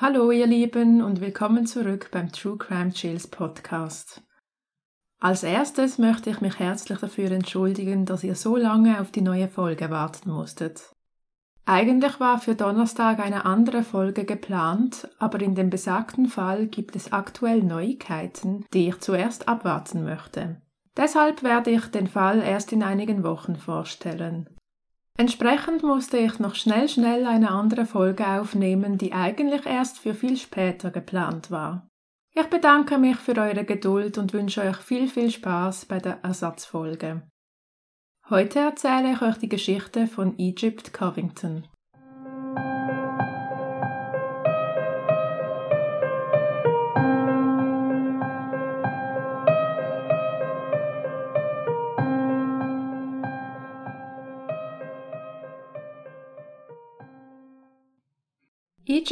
Hallo ihr Lieben und willkommen zurück beim True Crime Chills Podcast. Als erstes möchte ich mich herzlich dafür entschuldigen, dass ihr so lange auf die neue Folge warten musstet. Eigentlich war für Donnerstag eine andere Folge geplant, aber in dem besagten Fall gibt es aktuell Neuigkeiten, die ich zuerst abwarten möchte. Deshalb werde ich den Fall erst in einigen Wochen vorstellen. Entsprechend musste ich noch schnell schnell eine andere Folge aufnehmen, die eigentlich erst für viel später geplant war. Ich bedanke mich für eure Geduld und wünsche euch viel, viel Spaß bei der Ersatzfolge. Heute erzähle ich euch die Geschichte von Egypt Covington.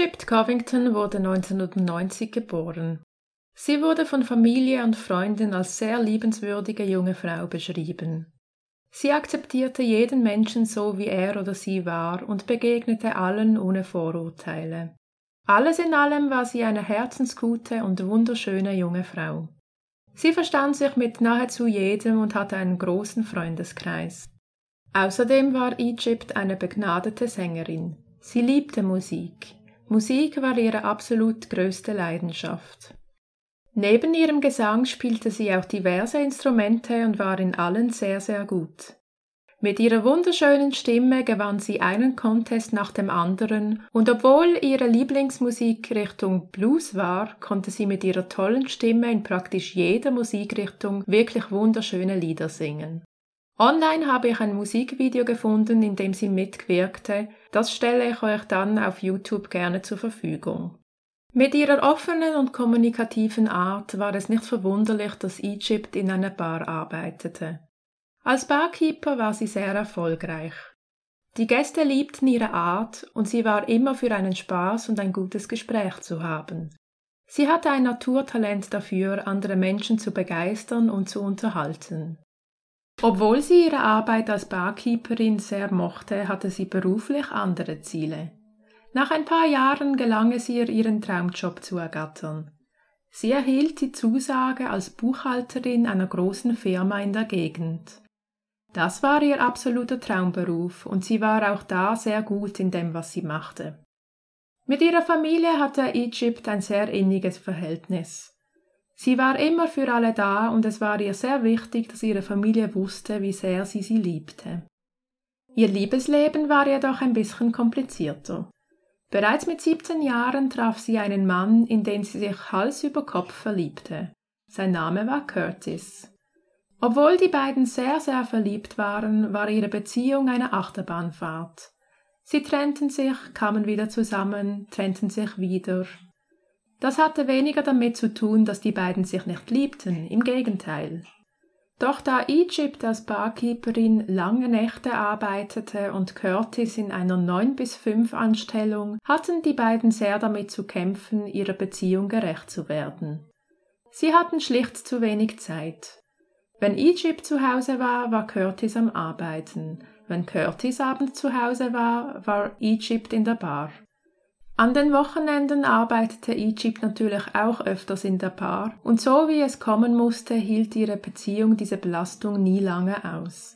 Egypt Covington wurde 1990 geboren. Sie wurde von Familie und Freunden als sehr liebenswürdige junge Frau beschrieben. Sie akzeptierte jeden Menschen so, wie er oder sie war und begegnete allen ohne Vorurteile. Alles in allem war sie eine herzensgute und wunderschöne junge Frau. Sie verstand sich mit nahezu jedem und hatte einen großen Freundeskreis. Außerdem war Egypt eine begnadete Sängerin. Sie liebte Musik. Musik war ihre absolut größte Leidenschaft. Neben ihrem Gesang spielte sie auch diverse Instrumente und war in allen sehr, sehr gut. Mit ihrer wunderschönen Stimme gewann sie einen Contest nach dem anderen, und obwohl ihre Lieblingsmusik Richtung Blues war, konnte sie mit ihrer tollen Stimme in praktisch jeder Musikrichtung wirklich wunderschöne Lieder singen. Online habe ich ein Musikvideo gefunden, in dem sie mitwirkte. Das stelle ich euch dann auf YouTube gerne zur Verfügung. Mit ihrer offenen und kommunikativen Art war es nicht verwunderlich, dass Egypt in einer Bar arbeitete. Als Barkeeper war sie sehr erfolgreich. Die Gäste liebten ihre Art und sie war immer für einen Spaß und ein gutes Gespräch zu haben. Sie hatte ein Naturtalent dafür, andere Menschen zu begeistern und zu unterhalten. Obwohl sie ihre Arbeit als Barkeeperin sehr mochte, hatte sie beruflich andere Ziele. Nach ein paar Jahren gelang es ihr, ihren Traumjob zu ergattern. Sie erhielt die Zusage als Buchhalterin einer großen Firma in der Gegend. Das war ihr absoluter Traumberuf und sie war auch da sehr gut in dem, was sie machte. Mit ihrer Familie hatte Egypt ein sehr inniges Verhältnis. Sie war immer für alle da und es war ihr sehr wichtig, dass ihre Familie wusste, wie sehr sie sie liebte. Ihr Liebesleben war jedoch ein bisschen komplizierter. Bereits mit 17 Jahren traf sie einen Mann, in den sie sich Hals über Kopf verliebte. Sein Name war Curtis. Obwohl die beiden sehr, sehr verliebt waren, war ihre Beziehung eine Achterbahnfahrt. Sie trennten sich, kamen wieder zusammen, trennten sich wieder, das hatte weniger damit zu tun, dass die beiden sich nicht liebten, im Gegenteil. Doch da Egypt als Barkeeperin lange Nächte arbeitete und Curtis in einer 9 bis 5 Anstellung, hatten die beiden sehr damit zu kämpfen, ihrer Beziehung gerecht zu werden. Sie hatten schlicht zu wenig Zeit. Wenn Egypt zu Hause war, war Curtis am Arbeiten. Wenn Curtis abends zu Hause war, war Egypt in der Bar. An den Wochenenden arbeitete Egypt natürlich auch öfters in der Paar, und so wie es kommen musste, hielt ihre Beziehung diese Belastung nie lange aus.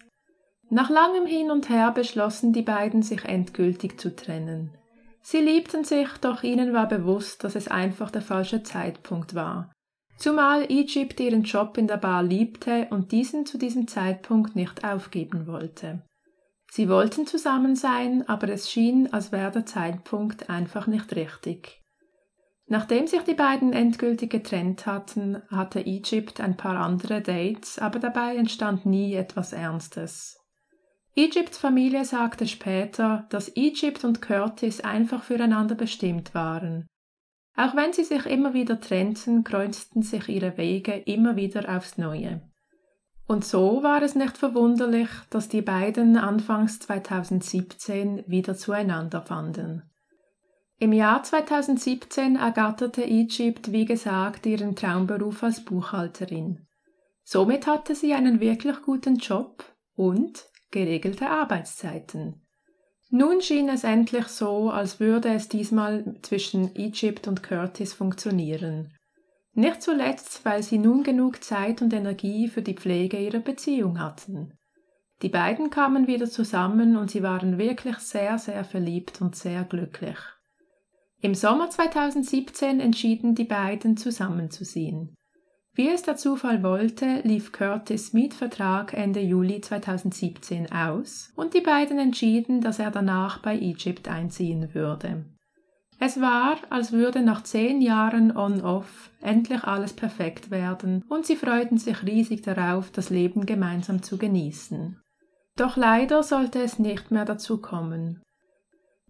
Nach langem Hin und Her beschlossen die beiden, sich endgültig zu trennen. Sie liebten sich, doch ihnen war bewusst, dass es einfach der falsche Zeitpunkt war. Zumal Egypt ihren Job in der Bar liebte und diesen zu diesem Zeitpunkt nicht aufgeben wollte. Sie wollten zusammen sein, aber es schien, als wäre der Zeitpunkt einfach nicht richtig. Nachdem sich die beiden endgültig getrennt hatten, hatte Egypt ein paar andere Dates, aber dabei entstand nie etwas Ernstes. Egypts Familie sagte später, dass Egypt und Curtis einfach füreinander bestimmt waren. Auch wenn sie sich immer wieder trennten, kreuzten sich ihre Wege immer wieder aufs Neue. Und so war es nicht verwunderlich, dass die beiden anfangs 2017 wieder zueinander fanden. Im Jahr 2017 ergatterte Egypt, wie gesagt, ihren Traumberuf als Buchhalterin. Somit hatte sie einen wirklich guten Job und geregelte Arbeitszeiten. Nun schien es endlich so, als würde es diesmal zwischen Egypt und Curtis funktionieren. Nicht zuletzt, weil sie nun genug Zeit und Energie für die Pflege ihrer Beziehung hatten. Die beiden kamen wieder zusammen und sie waren wirklich sehr, sehr verliebt und sehr glücklich. Im Sommer 2017 entschieden die beiden zusammenzuziehen. Wie es der Zufall wollte, lief Curtis Mietvertrag Ende Juli 2017 aus und die beiden entschieden, dass er danach bei Egypt einziehen würde. Es war, als würde nach zehn Jahren On-Off endlich alles perfekt werden und sie freuten sich riesig darauf, das Leben gemeinsam zu genießen. Doch leider sollte es nicht mehr dazu kommen.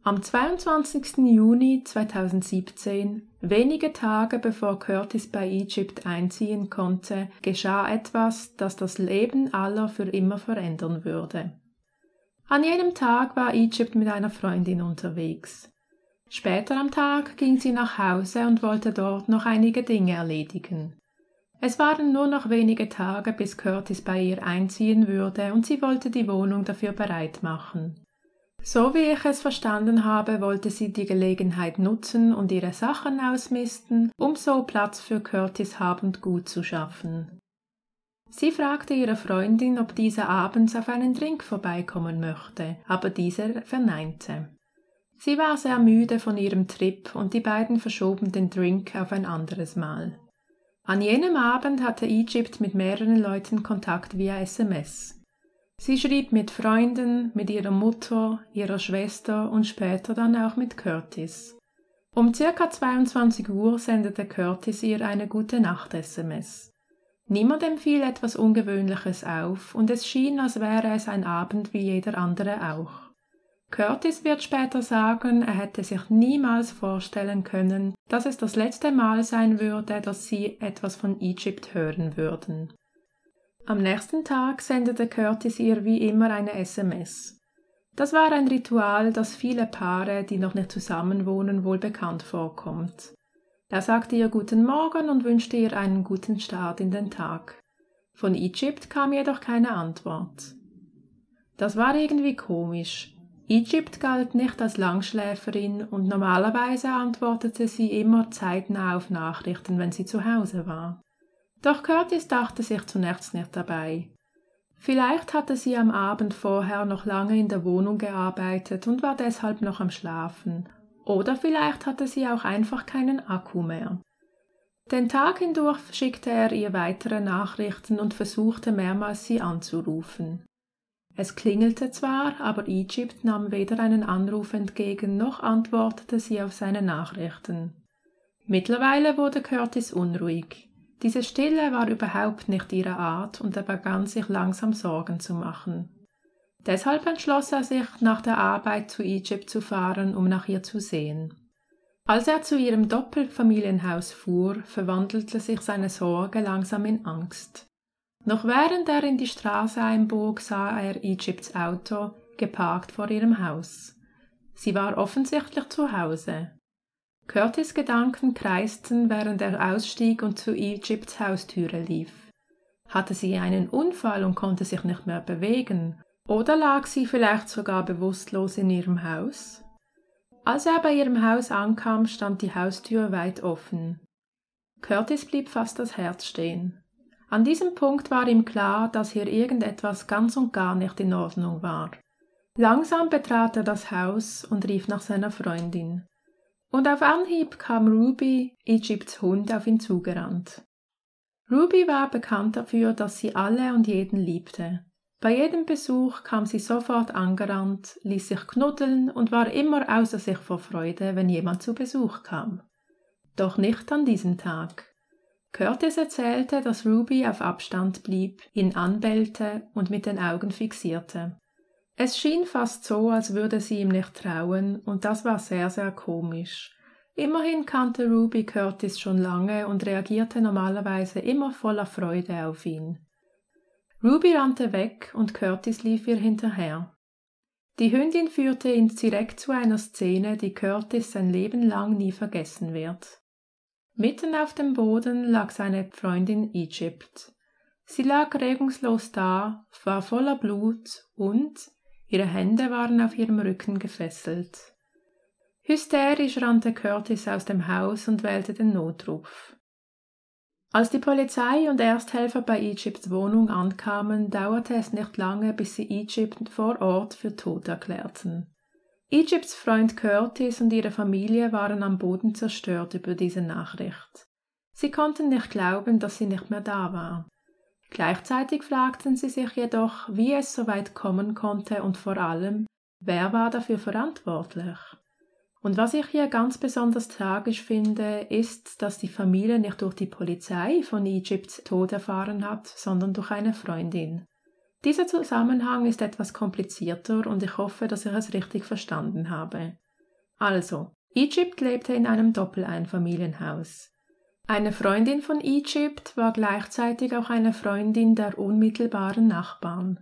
Am 22. Juni 2017, wenige Tage bevor Curtis bei Egypt einziehen konnte, geschah etwas, das das Leben aller für immer verändern würde. An jenem Tag war Egypt mit einer Freundin unterwegs. Später am Tag ging sie nach Hause und wollte dort noch einige Dinge erledigen. Es waren nur noch wenige Tage, bis Curtis bei ihr einziehen würde, und sie wollte die Wohnung dafür bereit machen. So wie ich es verstanden habe, wollte sie die Gelegenheit nutzen und ihre Sachen ausmisten, um so Platz für Curtis Habend gut zu schaffen. Sie fragte ihre Freundin, ob diese abends auf einen Drink vorbeikommen möchte, aber diese verneinte. Sie war sehr müde von ihrem Trip und die beiden verschoben den Drink auf ein anderes Mal. An jenem Abend hatte Egypt mit mehreren Leuten Kontakt via SMS. Sie schrieb mit Freunden, mit ihrer Mutter, ihrer Schwester und später dann auch mit Curtis. Um circa 22 Uhr sendete Curtis ihr eine gute Nacht-SMS. Niemandem fiel etwas Ungewöhnliches auf und es schien, als wäre es ein Abend wie jeder andere auch. Curtis wird später sagen, er hätte sich niemals vorstellen können, dass es das letzte Mal sein würde, dass sie etwas von Egypt hören würden. Am nächsten Tag sendete Curtis ihr wie immer eine SMS. Das war ein Ritual, das viele Paare, die noch nicht zusammenwohnen, wohl bekannt vorkommt. Er sagte ihr guten Morgen und wünschte ihr einen guten Start in den Tag. Von Egypt kam jedoch keine Antwort. Das war irgendwie komisch. Egypt galt nicht als Langschläferin und normalerweise antwortete sie immer zeitnah auf Nachrichten, wenn sie zu Hause war. Doch Curtis dachte sich zunächst nicht dabei. Vielleicht hatte sie am Abend vorher noch lange in der Wohnung gearbeitet und war deshalb noch am Schlafen. Oder vielleicht hatte sie auch einfach keinen Akku mehr. Den Tag hindurch schickte er ihr weitere Nachrichten und versuchte mehrmals sie anzurufen. Es klingelte zwar, aber Egypt nahm weder einen Anruf entgegen noch antwortete sie auf seine Nachrichten. Mittlerweile wurde Curtis unruhig. Diese Stille war überhaupt nicht ihre Art und er begann sich langsam Sorgen zu machen. Deshalb entschloss er sich, nach der Arbeit zu Egypt zu fahren, um nach ihr zu sehen. Als er zu ihrem Doppelfamilienhaus fuhr, verwandelte sich seine Sorge langsam in Angst. Noch während er in die Straße einbog, sah er Egypts Auto, geparkt vor ihrem Haus. Sie war offensichtlich zu Hause. Curtis Gedanken kreisten, während er ausstieg und zu Egypts Haustüre lief. Hatte sie einen Unfall und konnte sich nicht mehr bewegen? Oder lag sie vielleicht sogar bewusstlos in ihrem Haus? Als er bei ihrem Haus ankam, stand die Haustür weit offen. Curtis blieb fast das Herz stehen. An diesem Punkt war ihm klar, dass hier irgendetwas ganz und gar nicht in Ordnung war. Langsam betrat er das Haus und rief nach seiner Freundin. Und auf Anhieb kam Ruby, Egypts Hund, auf ihn zugerannt. Ruby war bekannt dafür, dass sie alle und jeden liebte. Bei jedem Besuch kam sie sofort angerannt, ließ sich knuddeln und war immer außer sich vor Freude, wenn jemand zu Besuch kam. Doch nicht an diesem Tag. Curtis erzählte, dass Ruby auf Abstand blieb, ihn anbellte und mit den Augen fixierte. Es schien fast so, als würde sie ihm nicht trauen, und das war sehr, sehr komisch. Immerhin kannte Ruby Curtis schon lange und reagierte normalerweise immer voller Freude auf ihn. Ruby rannte weg und Curtis lief ihr hinterher. Die Hündin führte ihn direkt zu einer Szene, die Curtis sein Leben lang nie vergessen wird. Mitten auf dem Boden lag seine Freundin Egypt. Sie lag regungslos da, war voller Blut und, Ihre Hände waren auf ihrem Rücken gefesselt. Hysterisch rannte Curtis aus dem Haus und wählte den Notruf. Als die Polizei und Ersthelfer bei Egypts Wohnung ankamen, dauerte es nicht lange, bis sie Egypt vor Ort für tot erklärten. Egypts Freund Curtis und ihre Familie waren am Boden zerstört über diese Nachricht. Sie konnten nicht glauben, dass sie nicht mehr da war. Gleichzeitig fragten sie sich jedoch, wie es so weit kommen konnte und vor allem, wer war dafür verantwortlich? Und was ich hier ganz besonders tragisch finde, ist, dass die Familie nicht durch die Polizei von Egypts Tod erfahren hat, sondern durch eine Freundin. Dieser Zusammenhang ist etwas komplizierter und ich hoffe, dass ich es richtig verstanden habe. Also, Egypt lebte in einem Doppeleinfamilienhaus. Eine Freundin von Egypt war gleichzeitig auch eine Freundin der unmittelbaren Nachbarn.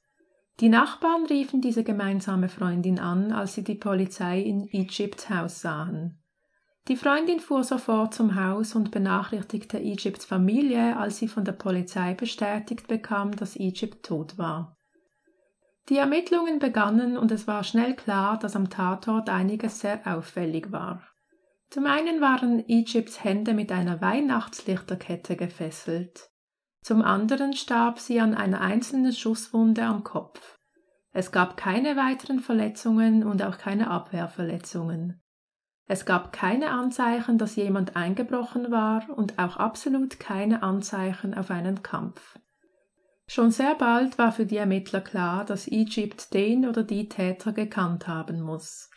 Die Nachbarn riefen diese gemeinsame Freundin an, als sie die Polizei in Egypts Haus sahen. Die Freundin fuhr sofort zum Haus und benachrichtigte Egypts Familie, als sie von der Polizei bestätigt bekam, dass Egypt tot war. Die Ermittlungen begannen und es war schnell klar, dass am Tatort einiges sehr auffällig war. Zum einen waren Egypts Hände mit einer Weihnachtslichterkette gefesselt. Zum anderen starb sie an einer einzelnen Schusswunde am Kopf. Es gab keine weiteren Verletzungen und auch keine Abwehrverletzungen. Es gab keine Anzeichen, dass jemand eingebrochen war und auch absolut keine Anzeichen auf einen Kampf. Schon sehr bald war für die Ermittler klar, dass Egypt den oder die Täter gekannt haben muss.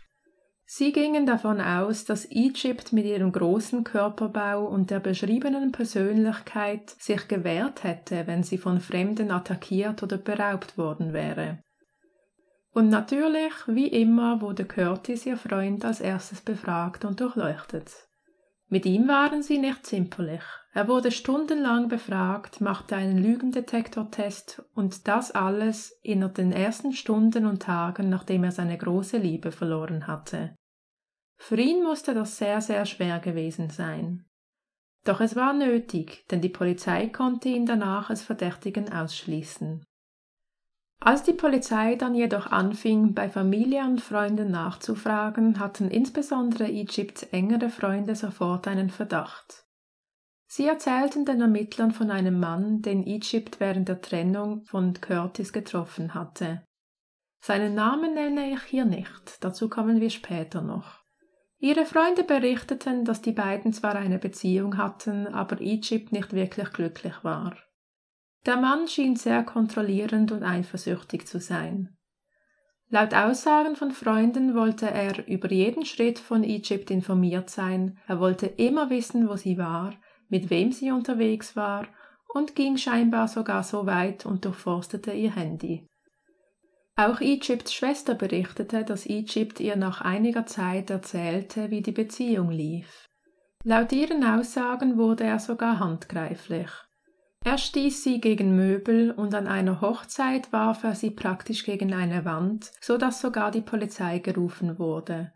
Sie gingen davon aus, dass Egypt mit ihrem großen Körperbau und der beschriebenen Persönlichkeit sich gewehrt hätte, wenn sie von Fremden attackiert oder beraubt worden wäre. Und natürlich, wie immer, wurde Curtis, ihr Freund, als erstes befragt und durchleuchtet. Mit ihm waren sie nicht zimperlich. Er wurde stundenlang befragt, machte einen Lügendetektortest und das alles innerhalb den ersten Stunden und Tagen, nachdem er seine große Liebe verloren hatte. Für ihn musste das sehr, sehr schwer gewesen sein. Doch es war nötig, denn die Polizei konnte ihn danach als Verdächtigen ausschließen. Als die Polizei dann jedoch anfing, bei Familie und Freunden nachzufragen, hatten insbesondere Egypts engere Freunde sofort einen Verdacht. Sie erzählten den Ermittlern von einem Mann, den Egypt während der Trennung von Curtis getroffen hatte. Seinen Namen nenne ich hier nicht, dazu kommen wir später noch. Ihre Freunde berichteten, dass die beiden zwar eine Beziehung hatten, aber Egypt nicht wirklich glücklich war. Der Mann schien sehr kontrollierend und eifersüchtig zu sein. Laut Aussagen von Freunden wollte er über jeden Schritt von Egypt informiert sein, er wollte immer wissen, wo sie war, mit wem sie unterwegs war und ging scheinbar sogar so weit und durchforstete ihr Handy. Auch Egypts Schwester berichtete, dass Egypt ihr nach einiger Zeit erzählte, wie die Beziehung lief. Laut ihren Aussagen wurde er sogar handgreiflich. Er stieß sie gegen Möbel und an einer Hochzeit warf er sie praktisch gegen eine Wand, so dass sogar die Polizei gerufen wurde.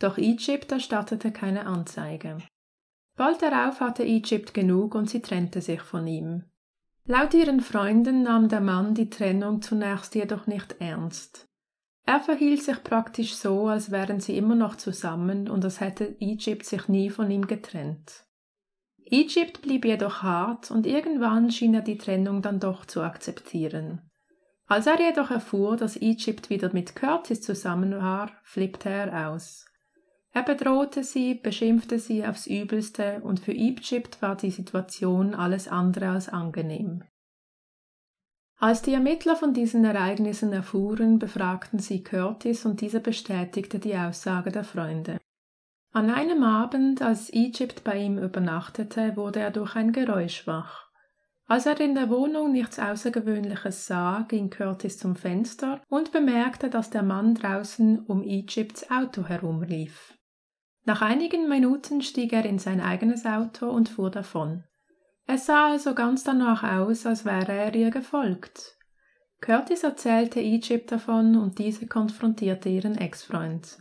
Doch Egypt erstattete keine Anzeige. Bald darauf hatte Egypt genug und sie trennte sich von ihm. Laut ihren Freunden nahm der Mann die Trennung zunächst jedoch nicht ernst. Er verhielt sich praktisch so, als wären sie immer noch zusammen und als hätte Egypt sich nie von ihm getrennt. Egypt blieb jedoch hart und irgendwann schien er die Trennung dann doch zu akzeptieren. Als er jedoch erfuhr, dass Egypt wieder mit Curtis zusammen war, flippte er aus. Er bedrohte sie, beschimpfte sie aufs Übelste, und für Egypt war die Situation alles andere als angenehm. Als die Ermittler von diesen Ereignissen erfuhren, befragten sie Curtis und dieser bestätigte die Aussage der Freunde. An einem Abend, als Egypt bei ihm übernachtete, wurde er durch ein Geräusch wach. Als er in der Wohnung nichts Außergewöhnliches sah, ging Curtis zum Fenster und bemerkte, dass der Mann draußen um Egypts Auto herumlief. Nach einigen Minuten stieg er in sein eigenes Auto und fuhr davon. Es sah also ganz danach aus, als wäre er ihr gefolgt. Curtis erzählte Egypt davon und diese konfrontierte ihren Ex-Freund.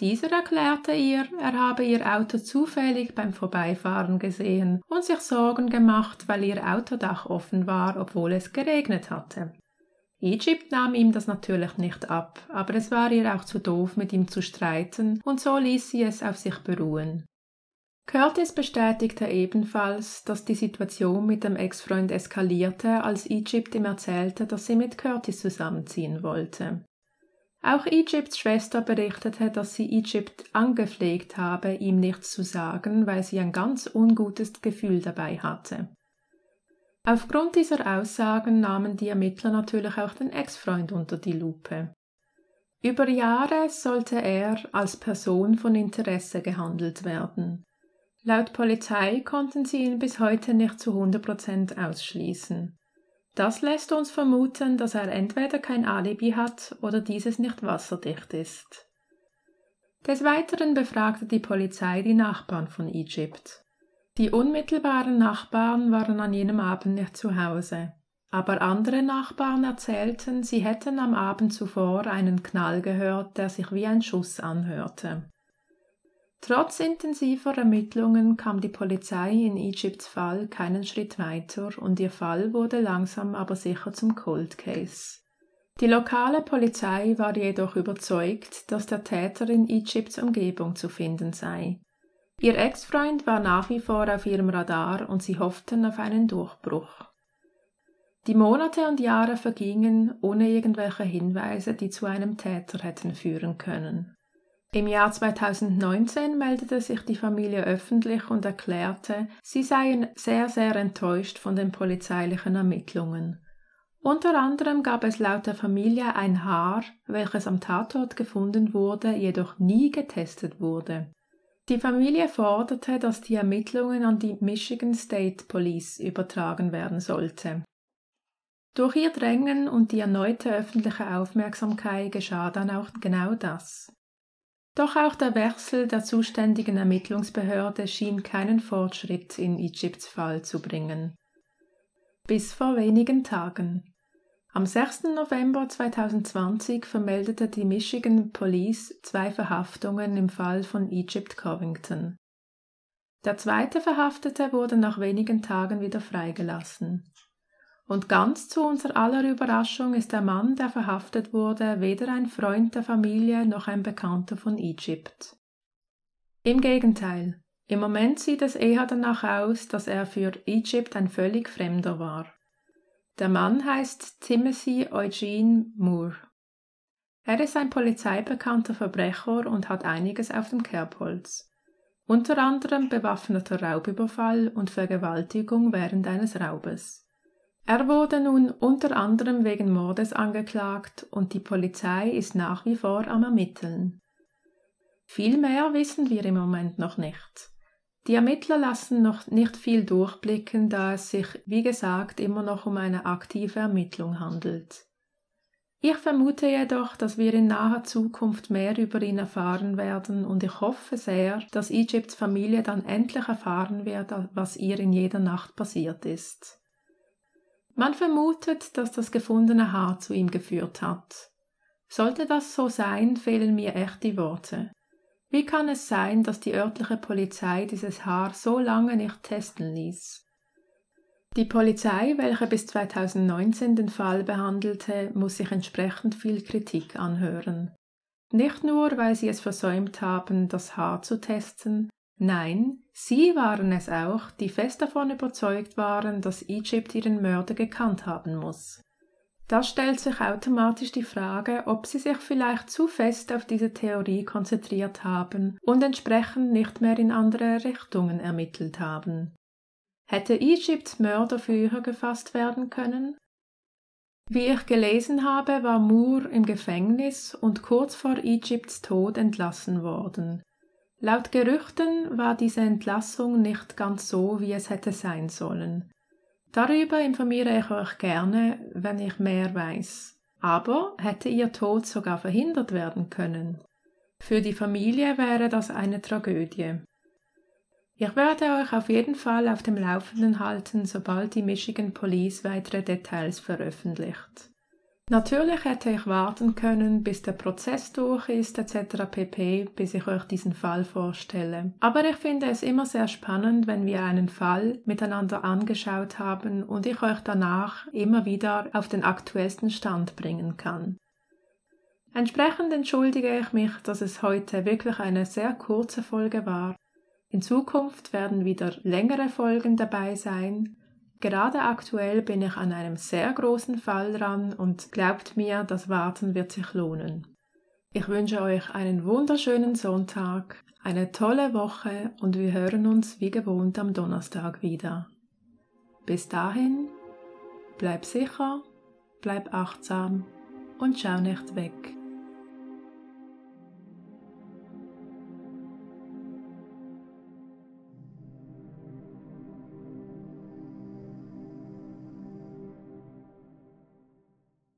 Dieser erklärte ihr, er habe ihr Auto zufällig beim Vorbeifahren gesehen und sich Sorgen gemacht, weil ihr Autodach offen war, obwohl es geregnet hatte. Egypt nahm ihm das natürlich nicht ab, aber es war ihr auch zu doof, mit ihm zu streiten, und so ließ sie es auf sich beruhen. Curtis bestätigte ebenfalls, dass die Situation mit dem Ex-Freund eskalierte, als Egypt ihm erzählte, dass sie mit Curtis zusammenziehen wollte. Auch Egypts Schwester berichtete, dass sie Egypt angepflegt habe, ihm nichts zu sagen, weil sie ein ganz ungutes Gefühl dabei hatte. Aufgrund dieser Aussagen nahmen die Ermittler natürlich auch den Ex-Freund unter die Lupe. Über Jahre sollte er als Person von Interesse gehandelt werden. Laut Polizei konnten sie ihn bis heute nicht zu 100% ausschließen. Das lässt uns vermuten, dass er entweder kein Alibi hat oder dieses nicht wasserdicht ist. Des Weiteren befragte die Polizei die Nachbarn von Egypt. Die unmittelbaren Nachbarn waren an jenem Abend nicht zu Hause, aber andere Nachbarn erzählten, sie hätten am Abend zuvor einen Knall gehört, der sich wie ein Schuss anhörte. Trotz intensiver Ermittlungen kam die Polizei in Egypts Fall keinen Schritt weiter und ihr Fall wurde langsam aber sicher zum Cold Case. Die lokale Polizei war jedoch überzeugt, dass der Täter in Egypts Umgebung zu finden sei. Ihr Ex-Freund war nach wie vor auf ihrem Radar und sie hofften auf einen Durchbruch. Die Monate und Jahre vergingen ohne irgendwelche Hinweise, die zu einem Täter hätten führen können. Im Jahr 2019 meldete sich die Familie öffentlich und erklärte, sie seien sehr, sehr enttäuscht von den polizeilichen Ermittlungen. Unter anderem gab es laut der Familie ein Haar, welches am Tatort gefunden wurde, jedoch nie getestet wurde. Die Familie forderte, dass die Ermittlungen an die Michigan State Police übertragen werden sollte. Durch ihr Drängen und die erneute öffentliche Aufmerksamkeit geschah dann auch genau das. Doch auch der Wechsel der zuständigen Ermittlungsbehörde schien keinen Fortschritt in Egypts Fall zu bringen. Bis vor wenigen Tagen. Am 6. November 2020 vermeldete die Michigan Police zwei Verhaftungen im Fall von Egypt Covington. Der zweite Verhaftete wurde nach wenigen Tagen wieder freigelassen. Und ganz zu unserer aller Überraschung ist der Mann, der verhaftet wurde, weder ein Freund der Familie noch ein Bekannter von Egypt. Im Gegenteil, im Moment sieht es eher danach aus, dass er für Egypt ein völlig Fremder war. Der Mann heißt Timothy Eugene Moore. Er ist ein polizeibekannter Verbrecher und hat einiges auf dem Kerbholz. Unter anderem bewaffneter Raubüberfall und Vergewaltigung während eines Raubes. Er wurde nun unter anderem wegen Mordes angeklagt und die Polizei ist nach wie vor am Ermitteln. Viel mehr wissen wir im Moment noch nicht. Die Ermittler lassen noch nicht viel durchblicken, da es sich, wie gesagt, immer noch um eine aktive Ermittlung handelt. Ich vermute jedoch, dass wir in naher Zukunft mehr über ihn erfahren werden und ich hoffe sehr, dass Egypts Familie dann endlich erfahren wird, was ihr in jeder Nacht passiert ist. Man vermutet, dass das gefundene Haar zu ihm geführt hat. Sollte das so sein, fehlen mir echt die Worte. Wie kann es sein, dass die örtliche Polizei dieses Haar so lange nicht testen ließ? Die Polizei, welche bis 2019 den Fall behandelte, muss sich entsprechend viel Kritik anhören. Nicht nur, weil sie es versäumt haben, das Haar zu testen, Nein, sie waren es auch, die fest davon überzeugt waren, dass Egypt ihren Mörder gekannt haben muss. Da stellt sich automatisch die Frage, ob sie sich vielleicht zu fest auf diese Theorie konzentriert haben und entsprechend nicht mehr in andere Richtungen ermittelt haben. Hätte Egypts Mörder früher gefasst werden können? Wie ich gelesen habe, war Moore im Gefängnis und kurz vor Egypts Tod entlassen worden. Laut Gerüchten war diese Entlassung nicht ganz so, wie es hätte sein sollen. Darüber informiere ich euch gerne, wenn ich mehr weiß. Aber hätte ihr Tod sogar verhindert werden können. Für die Familie wäre das eine Tragödie. Ich werde euch auf jeden Fall auf dem Laufenden halten, sobald die Michigan Police weitere Details veröffentlicht. Natürlich hätte ich warten können, bis der Prozess durch ist etc. pp, bis ich euch diesen Fall vorstelle. Aber ich finde es immer sehr spannend, wenn wir einen Fall miteinander angeschaut haben und ich euch danach immer wieder auf den aktuellsten Stand bringen kann. Entsprechend entschuldige ich mich, dass es heute wirklich eine sehr kurze Folge war. In Zukunft werden wieder längere Folgen dabei sein, Gerade aktuell bin ich an einem sehr großen Fall dran und glaubt mir, das Warten wird sich lohnen. Ich wünsche euch einen wunderschönen Sonntag, eine tolle Woche und wir hören uns wie gewohnt am Donnerstag wieder. Bis dahin, bleib sicher, bleib achtsam und schau nicht weg.